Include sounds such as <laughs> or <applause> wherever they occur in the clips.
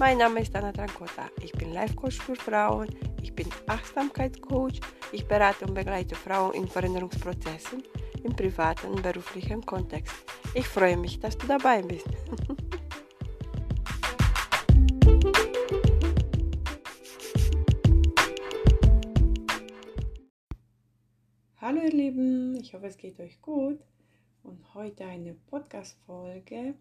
Mein Name ist Anna Trancota. Ich bin Life Coach für Frauen. Ich bin Achtsamkeitscoach. Ich berate und begleite Frauen in Veränderungsprozessen im privaten und beruflichen Kontext. Ich freue mich, dass du dabei bist. <laughs> Hallo ihr Lieben, ich hoffe es geht euch gut und heute eine Podcast-Folge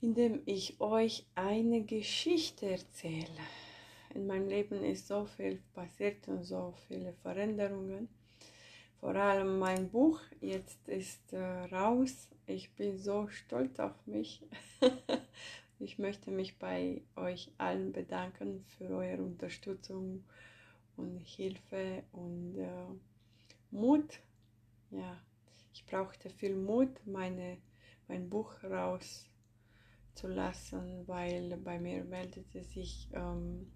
in dem ich euch eine Geschichte erzähle. In meinem Leben ist so viel passiert und so viele Veränderungen. Vor allem mein Buch jetzt ist äh, raus. Ich bin so stolz auf mich. <laughs> ich möchte mich bei euch allen bedanken für eure Unterstützung und Hilfe und äh, Mut. Ja, ich brauchte viel Mut, meine, mein Buch raus zu lassen, weil bei mir meldete sich ähm,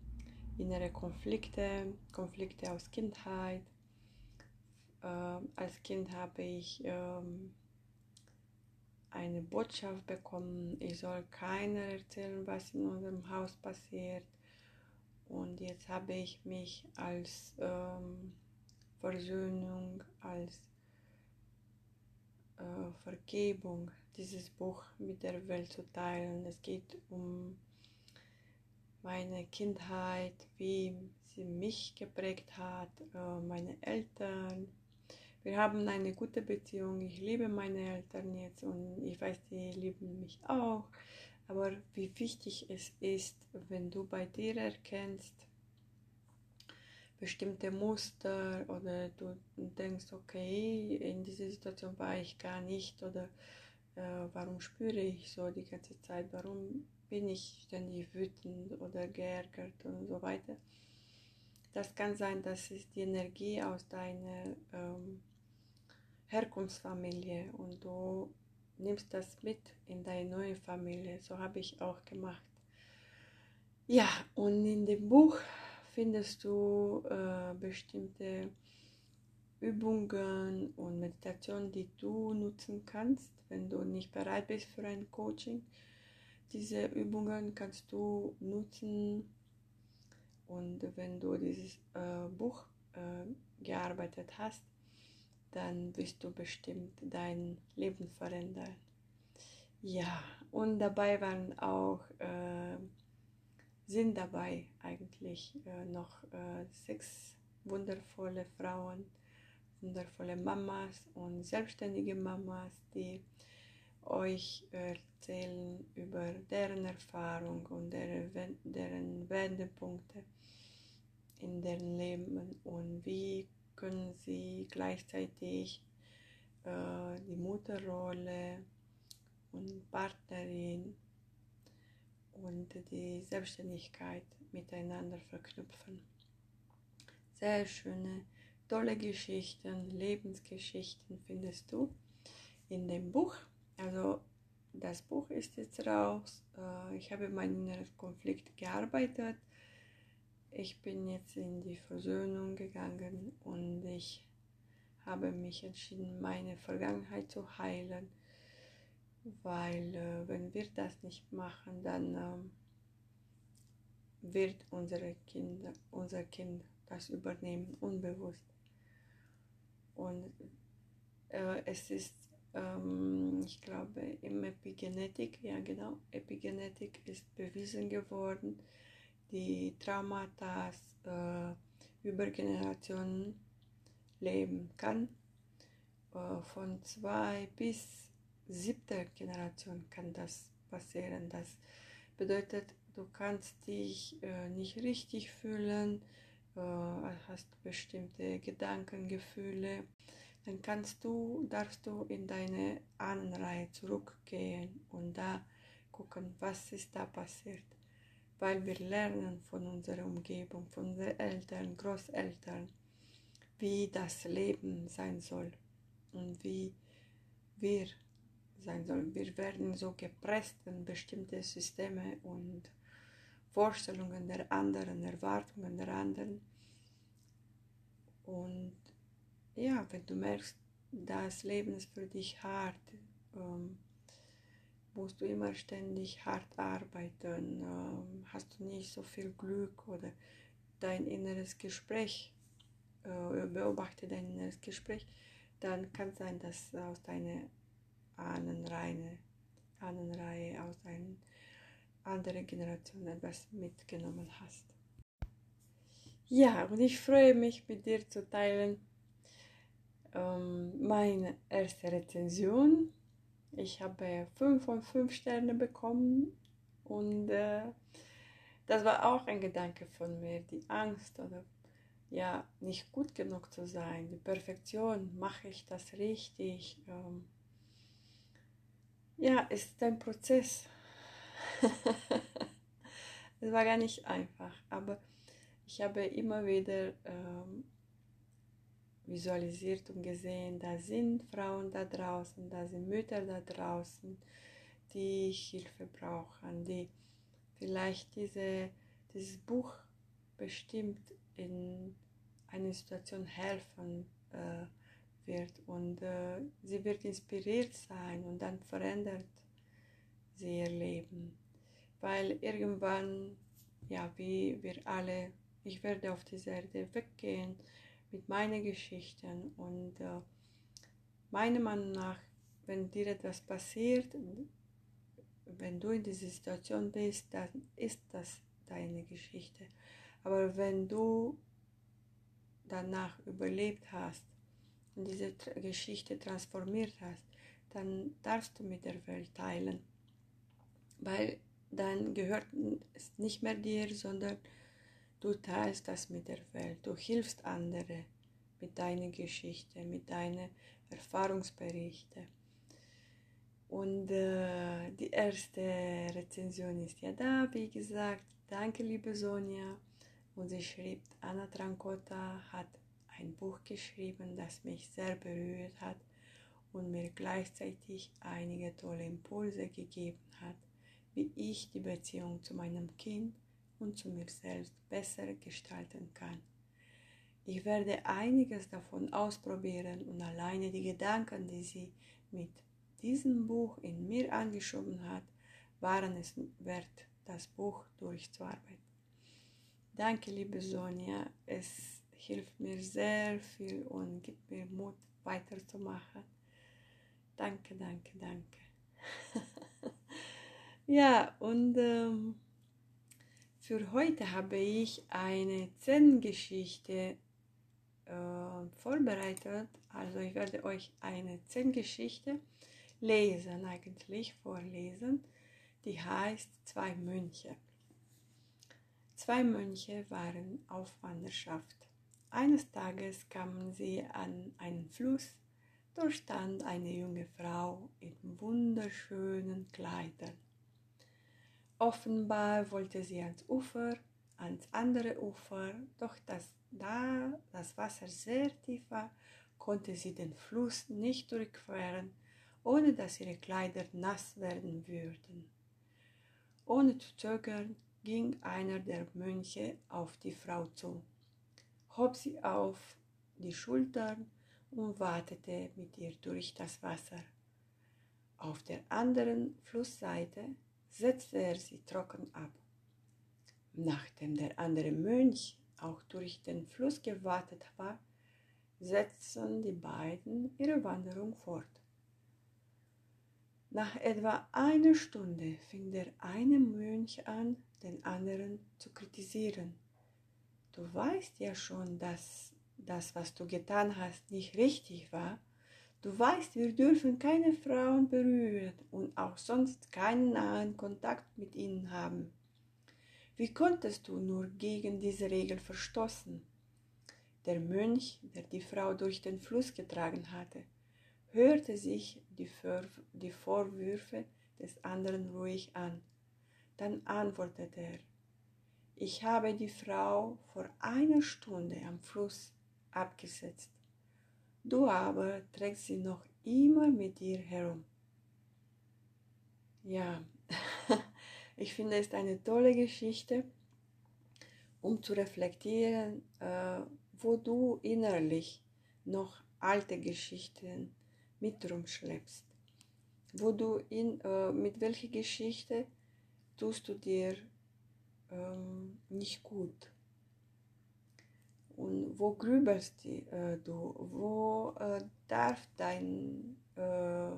innere Konflikte, Konflikte aus Kindheit. Äh, als Kind habe ich ähm, eine Botschaft bekommen, ich soll keiner erzählen, was in unserem Haus passiert. Und jetzt habe ich mich als ähm, Versöhnung, als äh, Vergebung dieses Buch mit der Welt zu teilen. Es geht um meine Kindheit, wie sie mich geprägt hat, äh, meine Eltern. Wir haben eine gute Beziehung. Ich liebe meine Eltern jetzt und ich weiß, sie lieben mich auch. Aber wie wichtig es ist, wenn du bei dir erkennst, bestimmte Muster oder du denkst, okay, in dieser Situation war ich gar nicht oder äh, warum spüre ich so die ganze Zeit, warum bin ich ständig wütend oder geärgert und so weiter. Das kann sein, dass es die Energie aus deiner ähm, Herkunftsfamilie und du nimmst das mit in deine neue Familie. So habe ich auch gemacht. Ja, und in dem Buch findest du äh, bestimmte Übungen und Meditationen, die du nutzen kannst, wenn du nicht bereit bist für ein Coaching. Diese Übungen kannst du nutzen und wenn du dieses äh, Buch äh, gearbeitet hast, dann wirst du bestimmt dein Leben verändern. Ja, und dabei waren auch, äh, sind dabei eigentlich äh, noch äh, sechs wundervolle Frauen, wundervolle Mamas und selbstständige Mamas, die euch erzählen über deren Erfahrung und deren, deren Wendepunkte in deren Leben und wie können sie gleichzeitig äh, die Mutterrolle und Partnerin die Selbstständigkeit miteinander verknüpfen. Sehr schöne tolle Geschichten, Lebensgeschichten findest du in dem Buch. Also das Buch ist jetzt raus. Äh, ich habe meinen inneren Konflikt gearbeitet. Ich bin jetzt in die Versöhnung gegangen und ich habe mich entschieden, meine Vergangenheit zu heilen, weil äh, wenn wir das nicht machen, dann ähm, wird unsere Kinder, unser Kind das übernehmen, unbewusst. Und äh, es ist, ähm, ich glaube, im Epigenetik, ja genau, Epigenetik ist bewiesen geworden, die Traumata äh, über Generationen leben kann. Äh, von zwei bis siebter Generation kann das passieren. Das bedeutet, du kannst dich äh, nicht richtig fühlen, äh, hast bestimmte Gedanken, Gefühle, dann kannst du, darfst du in deine Ahnenreihe zurückgehen und da gucken, was ist da passiert. Weil wir lernen von unserer Umgebung, von unseren Eltern, Großeltern, wie das Leben sein soll und wie wir sein sollen. Wir werden so gepresst in bestimmte Systeme und Vorstellungen der anderen, Erwartungen der anderen. Und ja, wenn du merkst, das Leben ist für dich hart, ähm, musst du immer ständig hart arbeiten, ähm, hast du nicht so viel Glück oder dein inneres Gespräch, äh, beobachte dein inneres Gespräch, dann kann es sein, dass aus deiner Ahnenreihe, Ahnenreihe aus einer anderen Generation etwas mitgenommen hast. Ja, und ich freue mich mit dir zu teilen ähm, meine erste Rezension. Ich habe 5 von 5 Sterne bekommen und äh, das war auch ein Gedanke von mir, die Angst oder ja, nicht gut genug zu sein, die Perfektion, mache ich das richtig? Ähm, ja, ist ein Prozess. <laughs> es war gar nicht einfach, aber ich habe immer wieder ähm, visualisiert und gesehen, da sind Frauen da draußen, da sind Mütter da draußen, die Hilfe brauchen, die vielleicht diese, dieses Buch bestimmt in einer Situation helfen äh, wird. Und äh, sie wird inspiriert sein und dann verändert sie ihr Leben. Weil irgendwann, ja, wie wir alle, ich werde auf dieser Erde weggehen mit meinen Geschichten und äh, meiner Meinung nach, wenn dir etwas passiert, wenn du in dieser Situation bist, dann ist das deine Geschichte. Aber wenn du danach überlebt hast und diese Geschichte transformiert hast, dann darfst du mit der Welt teilen. Weil dann gehört es nicht mehr dir, sondern du teilst das mit der Welt. Du hilfst andere mit deiner Geschichte, mit deinen Erfahrungsberichten. Und äh, die erste Rezension ist ja da, wie gesagt. Danke, liebe Sonja. Und sie schrieb, Anna Trancota hat ein Buch geschrieben, das mich sehr berührt hat und mir gleichzeitig einige tolle Impulse gegeben hat, wie ich die Beziehung zu meinem Kind und zu mir selbst besser gestalten kann. Ich werde einiges davon ausprobieren und alleine die Gedanken, die sie mit diesem Buch in mir angeschoben hat, waren es wert, das Buch durchzuarbeiten. Danke, liebe Sonja. Es hilft mir sehr viel und gibt mir Mut, weiterzumachen. Danke, danke, danke. <laughs> ja, und ähm, für heute habe ich eine Zen-Geschichte äh, vorbereitet. Also ich werde euch eine Zen-Geschichte lesen, eigentlich vorlesen. Die heißt Zwei Mönche. Zwei Mönche waren auf Wanderschaft. Eines Tages kamen sie an einen Fluss, dort stand eine junge Frau in wunderschönen Kleidern. Offenbar wollte sie ans Ufer, ans andere Ufer, doch das, da das Wasser sehr tief war, konnte sie den Fluss nicht durchqueren, ohne dass ihre Kleider nass werden würden. Ohne zu zögern ging einer der Mönche auf die Frau zu, hob sie auf die Schultern und watete mit ihr durch das Wasser. Auf der anderen Flussseite setzte er sie trocken ab. Nachdem der andere Mönch auch durch den Fluss gewartet war, setzten die beiden ihre Wanderung fort. Nach etwa einer Stunde fing der eine Mönch an, den anderen zu kritisieren. Du weißt ja schon, dass das, was du getan hast, nicht richtig war. Du weißt, wir dürfen keine Frauen berühren und auch sonst keinen nahen Kontakt mit ihnen haben. Wie konntest du nur gegen diese Regel verstoßen? Der Mönch, der die Frau durch den Fluss getragen hatte, hörte sich die, Vor die Vorwürfe des anderen ruhig an dann antwortete er, ich habe die Frau vor einer Stunde am Fluss abgesetzt. Du aber trägst sie noch immer mit dir herum. Ja, <laughs> ich finde es eine tolle Geschichte, um zu reflektieren, äh, wo du innerlich noch alte Geschichten mit rumschleppst. Wo du in, äh, mit welcher Geschichte tust du dir ähm, nicht gut? Und wo grübelst äh, du? Wo äh, darf dein äh,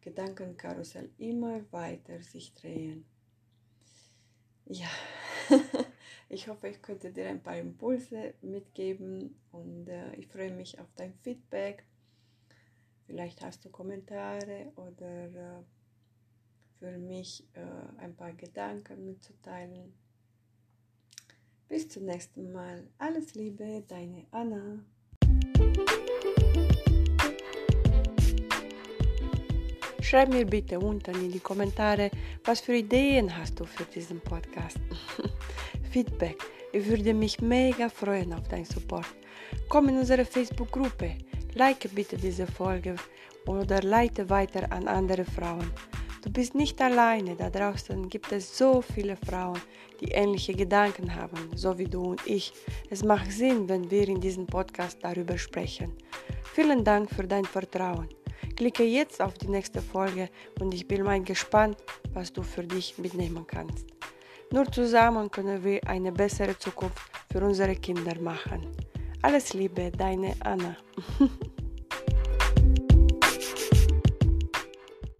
Gedankenkarussell immer weiter sich drehen? Ja, <laughs> ich hoffe, ich könnte dir ein paar Impulse mitgeben und äh, ich freue mich auf dein Feedback. Vielleicht hast du Kommentare oder äh, für mich äh, ein paar Gedanken mitzuteilen. Bis zum nächsten Mal. Alles Liebe, deine Anna. Schreib mir bitte unten in die Kommentare, was für Ideen hast du für diesen Podcast. <laughs> Feedback. Ich würde mich mega freuen auf deinen Support. Komm in unsere Facebook-Gruppe. Like bitte diese Folge oder leite weiter an andere Frauen. Du bist nicht alleine, da draußen gibt es so viele Frauen, die ähnliche Gedanken haben, so wie du und ich. Es macht Sinn, wenn wir in diesem Podcast darüber sprechen. Vielen Dank für dein Vertrauen. Klicke jetzt auf die nächste Folge und ich bin mal gespannt, was du für dich mitnehmen kannst. Nur zusammen können wir eine bessere Zukunft für unsere Kinder machen. Alles Liebe, deine Anna. <laughs>